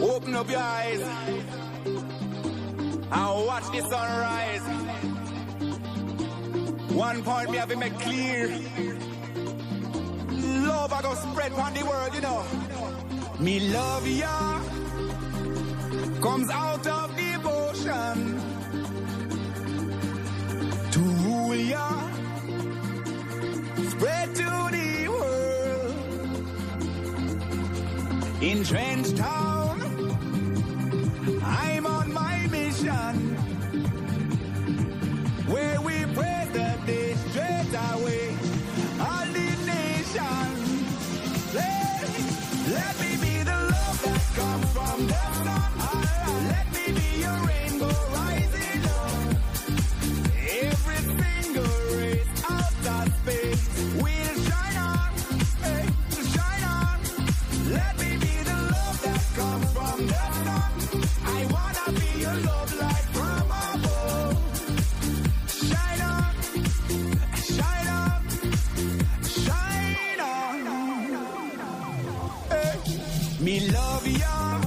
Open up your eyes and watch the sunrise. One point me have to make clear. Love I go spread on the world, you know. Me love ya comes out of devotion to rule ya. in Trenchtown. I'm on my mission where we pray that they straight away all the nations, Let, let me be the love that comes from them. Me love ya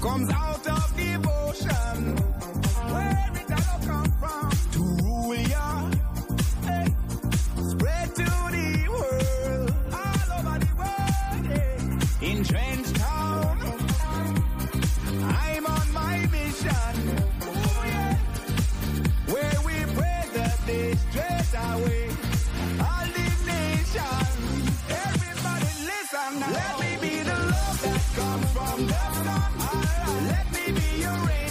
comes out of devotion. Where did that all come from? Let me be your rain.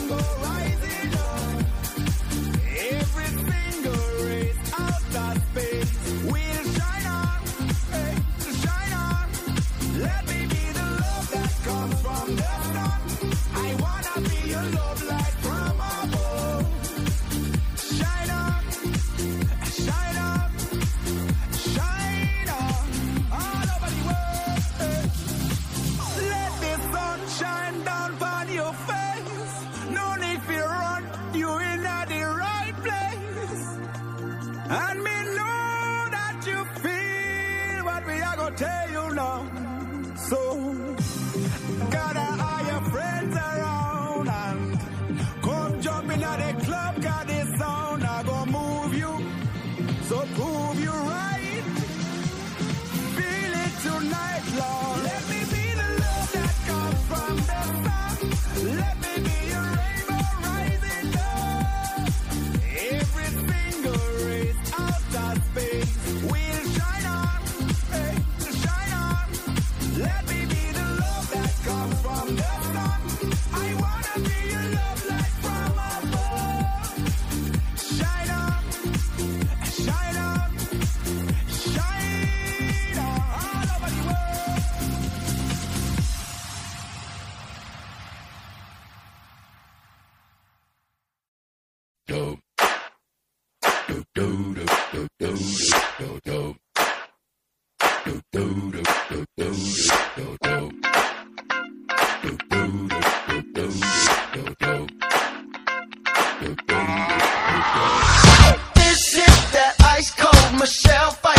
tell you now. So, gotta all your friends around.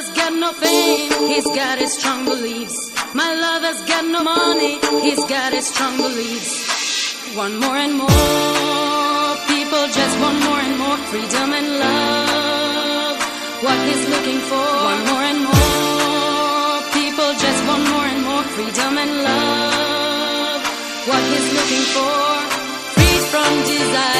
lover's got no fame, he's got his strong beliefs. My lover's got no money, he's got his strong beliefs. One more and more people just want more and more freedom and love. What he's looking for, one more and more people just want more and more freedom and love. What he's looking for, free from desire.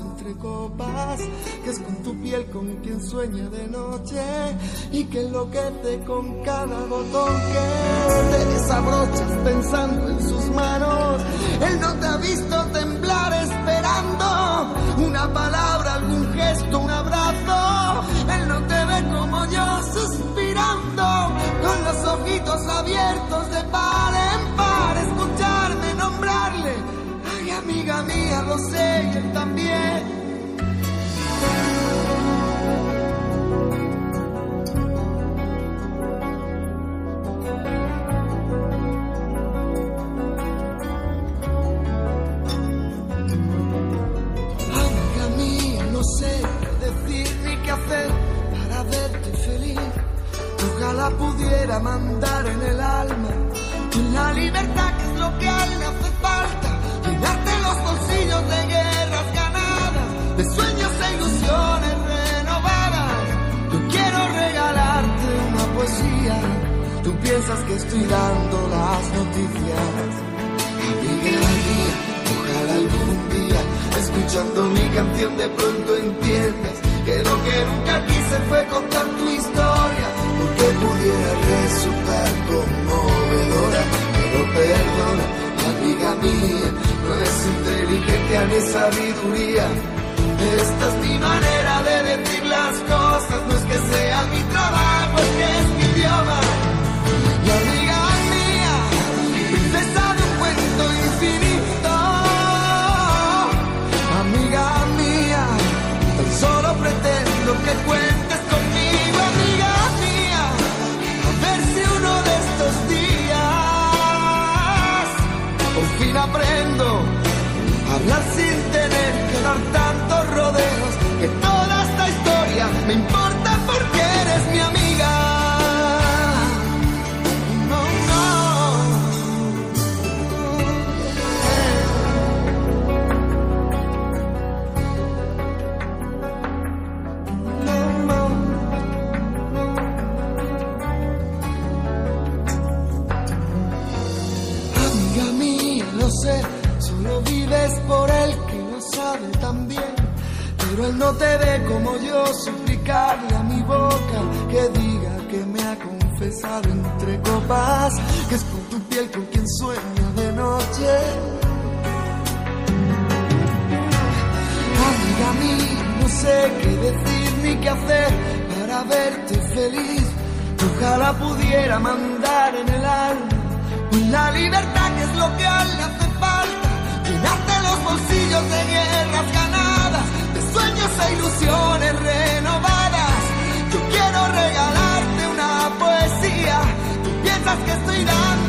entre copas, que es con tu piel con quien sueña de noche y que enloquece con cada botón que te desabrochas pensando en sus manos. Él no te ha visto temblar esperando una palabra, algún gesto, un abrazo. Él no te ve como yo suspirando con los ojitos abiertos de par en par, escucharme nombrarle. Ay, amiga mía, lo sé piensas que estoy dando las noticias. Llegue el día, ojalá algún día, escuchando mi canción de pronto entiendas que lo que nunca quise fue contar tu historia, porque pudiera resultar conmovedora, pero perdona, amiga mía, no es inteligencia ni sabiduría. Esta es mi manera de decir las cosas, no es que sea mi trabajo, es que es mi idioma. Pretendo que estoy dando